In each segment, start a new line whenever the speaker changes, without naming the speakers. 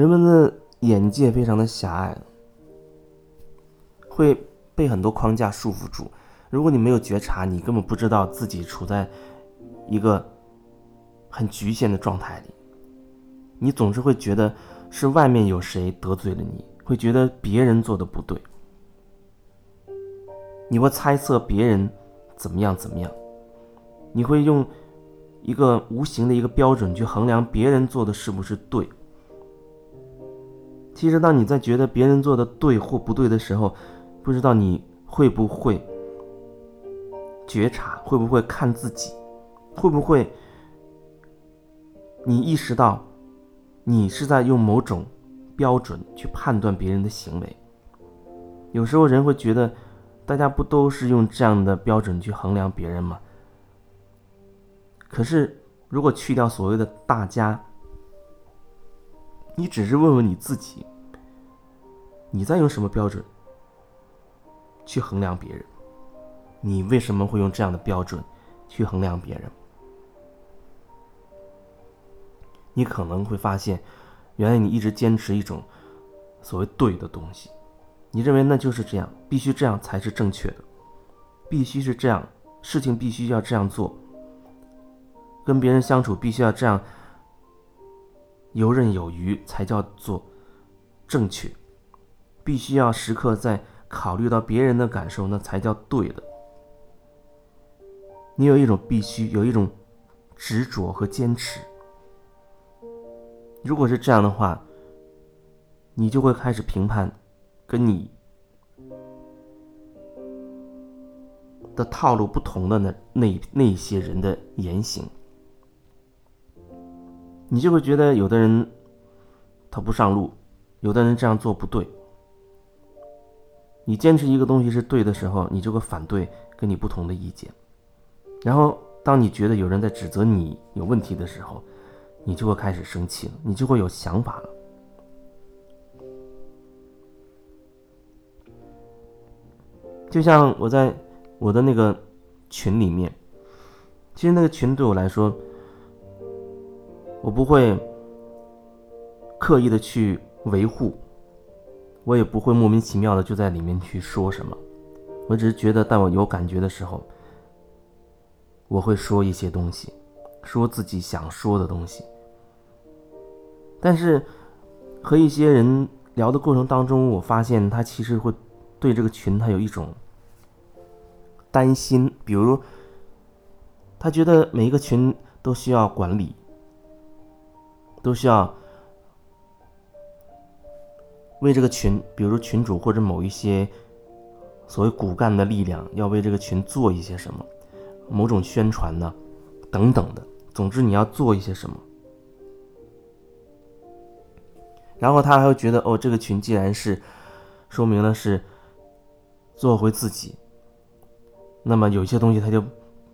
人们的眼界非常的狭隘，会被很多框架束缚住。如果你没有觉察，你根本不知道自己处在一个很局限的状态里。你总是会觉得是外面有谁得罪了你，会觉得别人做的不对，你会猜测别人怎么样怎么样，你会用一个无形的一个标准去衡量别人做的是不是对。其实，当你在觉得别人做的对或不对的时候，不知道你会不会觉察，会不会看自己，会不会你意识到？你是在用某种标准去判断别人的行为。有时候人会觉得，大家不都是用这样的标准去衡量别人吗？可是，如果去掉所谓的大家，你只是问问你自己，你在用什么标准去衡量别人？你为什么会用这样的标准去衡量别人？你可能会发现，原来你一直坚持一种所谓对的东西，你认为那就是这样，必须这样才是正确的，必须是这样，事情必须要这样做，跟别人相处必须要这样游刃有余才叫做正确，必须要时刻在考虑到别人的感受，那才叫对的。你有一种必须，有一种执着和坚持。如果是这样的话，你就会开始评判跟你的套路不同的那那那些人的言行，你就会觉得有的人他不上路，有的人这样做不对。你坚持一个东西是对的时候，你就会反对跟你不同的意见，然后当你觉得有人在指责你有问题的时候。你就会开始生气了，你就会有想法了。就像我在我的那个群里面，其实那个群对我来说，我不会刻意的去维护，我也不会莫名其妙的就在里面去说什么，我只是觉得，当我有感觉的时候，我会说一些东西。说自己想说的东西，但是和一些人聊的过程当中，我发现他其实会对这个群他有一种担心，比如他觉得每一个群都需要管理，都需要为这个群，比如群主或者某一些所谓骨干的力量，要为这个群做一些什么，某种宣传呢，等等的。总之，你要做一些什么，然后他还会觉得，哦，这个群既然是说明了是做回自己，那么有些东西他就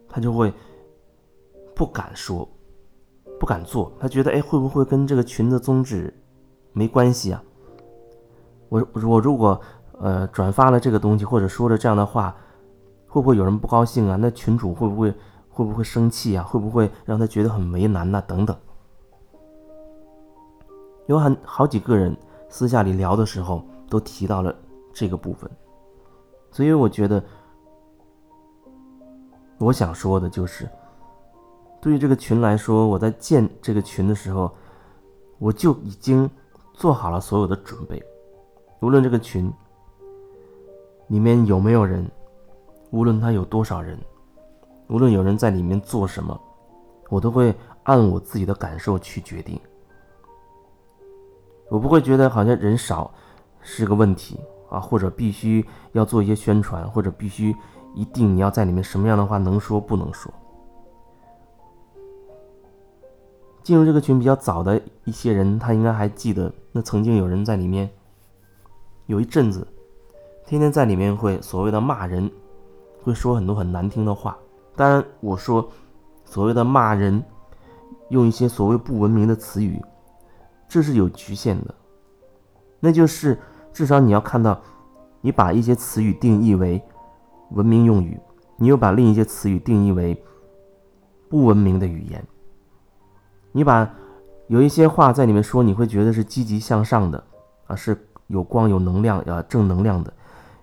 他就会不敢说，不敢做。他觉得，哎，会不会跟这个群的宗旨没关系啊？我我如果呃转发了这个东西，或者说了这样的话，会不会有人不高兴啊？那群主会不会？会不会生气啊？会不会让他觉得很为难呐？等等，有很好几个人私下里聊的时候都提到了这个部分，所以我觉得，我想说的就是，对于这个群来说，我在建这个群的时候，我就已经做好了所有的准备，无论这个群里面有没有人，无论他有多少人。无论有人在里面做什么，我都会按我自己的感受去决定。我不会觉得好像人少是个问题啊，或者必须要做一些宣传，或者必须一定你要在里面什么样的话能说不能说。进入这个群比较早的一些人，他应该还记得，那曾经有人在里面有一阵子，天天在里面会所谓的骂人，会说很多很难听的话。当然，我说所谓的骂人，用一些所谓不文明的词语，这是有局限的。那就是至少你要看到，你把一些词语定义为文明用语，你又把另一些词语定义为不文明的语言。你把有一些话在里面说，你会觉得是积极向上的啊，是有光有能量啊，正能量的；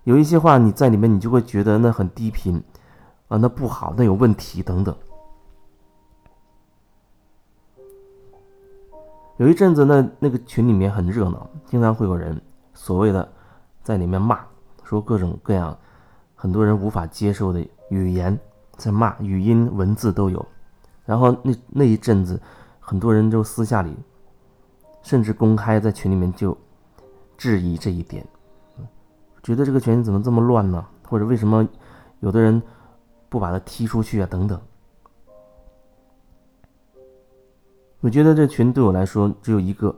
有一些话你在里面，你就会觉得那很低频啊，那不好，那有问题等等。有一阵子，那那个群里面很热闹，经常会有人所谓的在里面骂，说各种各样很多人无法接受的语言在骂，语音文字都有。然后那那一阵子，很多人就私下里，甚至公开在群里面就质疑这一点，觉得这个群怎么这么乱呢？或者为什么有的人不把他踢出去啊？等等。我觉得这群对我来说只有一个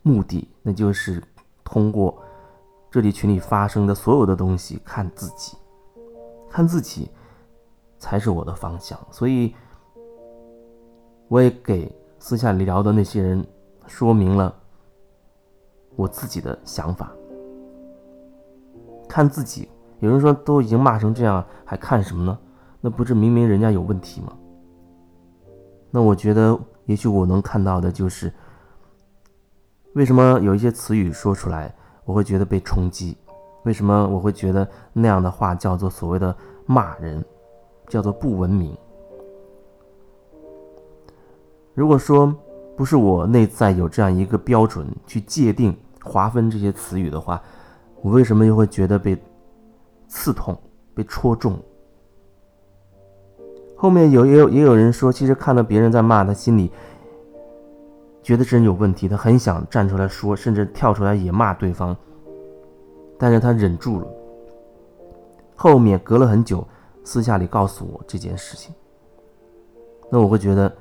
目的，那就是通过这里群里发生的所有的东西看自己，看自己才是我的方向。所以。我也给私下里聊的那些人说明了我自己的想法。看自己，有人说都已经骂成这样，还看什么呢？那不是明明人家有问题吗？那我觉得，也许我能看到的就是，为什么有一些词语说出来，我会觉得被冲击？为什么我会觉得那样的话叫做所谓的骂人，叫做不文明？如果说不是我内在有这样一个标准去界定、划分这些词语的话，我为什么又会觉得被刺痛、被戳中？后面有也有也有人说，其实看到别人在骂他，心里觉得这人有问题，他很想站出来说，甚至跳出来也骂对方，但是他忍住了。后面隔了很久，私下里告诉我这件事情，那我会觉得。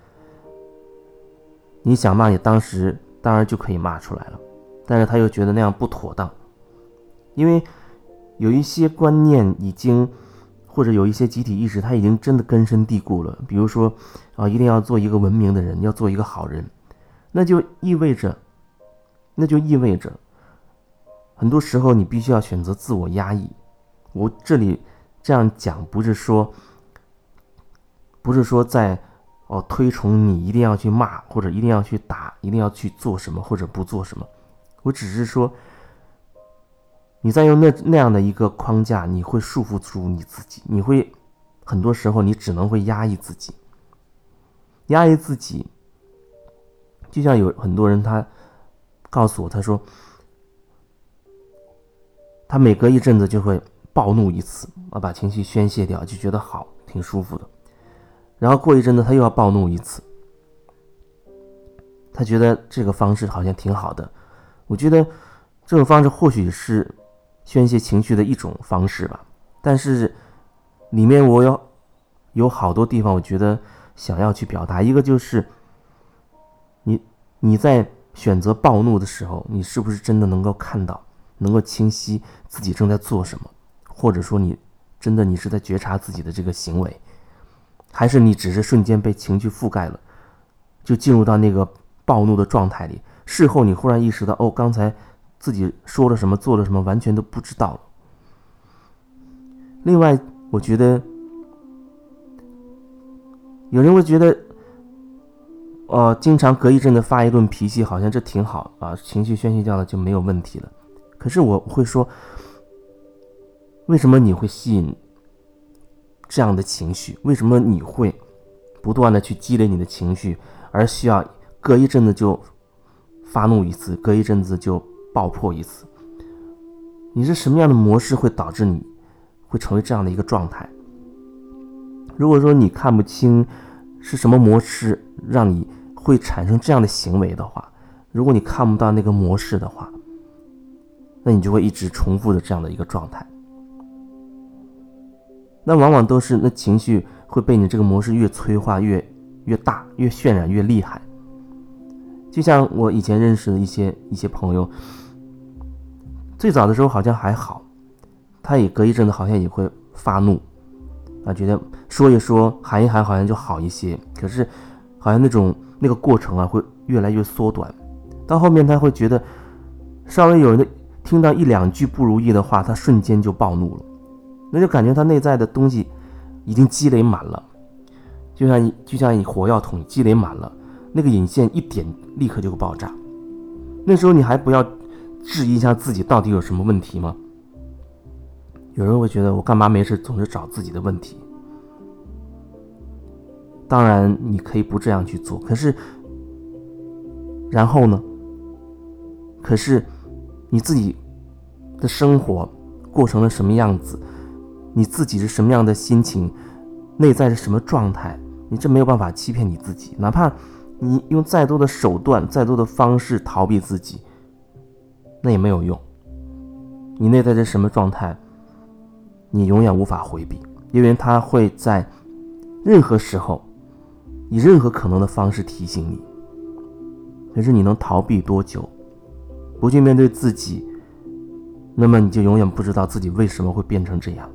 你想骂，你当时当然就可以骂出来了，但是他又觉得那样不妥当，因为有一些观念已经，或者有一些集体意识，他已经真的根深蒂固了。比如说，啊，一定要做一个文明的人，要做一个好人，那就意味着，那就意味着，很多时候你必须要选择自我压抑。我这里这样讲，不是说，不是说在。哦，推崇你一定要去骂，或者一定要去打，一定要去做什么或者不做什么。我只是说，你在用那那样的一个框架，你会束缚住你自己，你会很多时候你只能会压抑自己，压抑自己。就像有很多人他告诉我，他说他每隔一阵子就会暴怒一次，啊，把情绪宣泄掉，就觉得好，挺舒服的。然后过一阵子，他又要暴怒一次。他觉得这个方式好像挺好的。我觉得这种方式或许是宣泄情绪的一种方式吧。但是里面我有有好多地方，我觉得想要去表达。一个就是你你在选择暴怒的时候，你是不是真的能够看到，能够清晰自己正在做什么，或者说你真的你是在觉察自己的这个行为。还是你只是瞬间被情绪覆盖了，就进入到那个暴怒的状态里。事后你忽然意识到，哦，刚才自己说了什么，做了什么，完全都不知道。另外，我觉得有人会觉得，呃，经常隔一阵子发一顿脾气，好像这挺好啊，情绪宣泄掉了就没有问题了。可是我会说，为什么你会吸引？这样的情绪，为什么你会不断的去积累你的情绪，而需要隔一阵子就发怒一次，隔一阵子就爆破一次？你是什么样的模式会导致你会成为这样的一个状态？如果说你看不清是什么模式让你会产生这样的行为的话，如果你看不到那个模式的话，那你就会一直重复着这样的一个状态。那往往都是那情绪会被你这个模式越催化越越大越渲染越厉害。就像我以前认识的一些一些朋友，最早的时候好像还好，他也隔一阵子好像也会发怒，啊，觉得说一说喊一喊好像就好一些。可是好像那种那个过程啊会越来越缩短，到后面他会觉得稍微有人的听到一两句不如意的话，他瞬间就暴怒了。那就感觉他内在的东西已经积累满了，就像就像火药桶积累满了，那个引线一点立刻就会爆炸。那时候你还不要质疑一下自己到底有什么问题吗？有人会觉得我干嘛没事总是找自己的问题？当然你可以不这样去做，可是然后呢？可是你自己的生活过成了什么样子？你自己是什么样的心情？内在是什么状态？你这没有办法欺骗你自己，哪怕你用再多的手段、再多的方式逃避自己，那也没有用。你内在是什么状态？你永远无法回避，因为他会在任何时候以任何可能的方式提醒你。可是你能逃避多久？不去面对自己，那么你就永远不知道自己为什么会变成这样。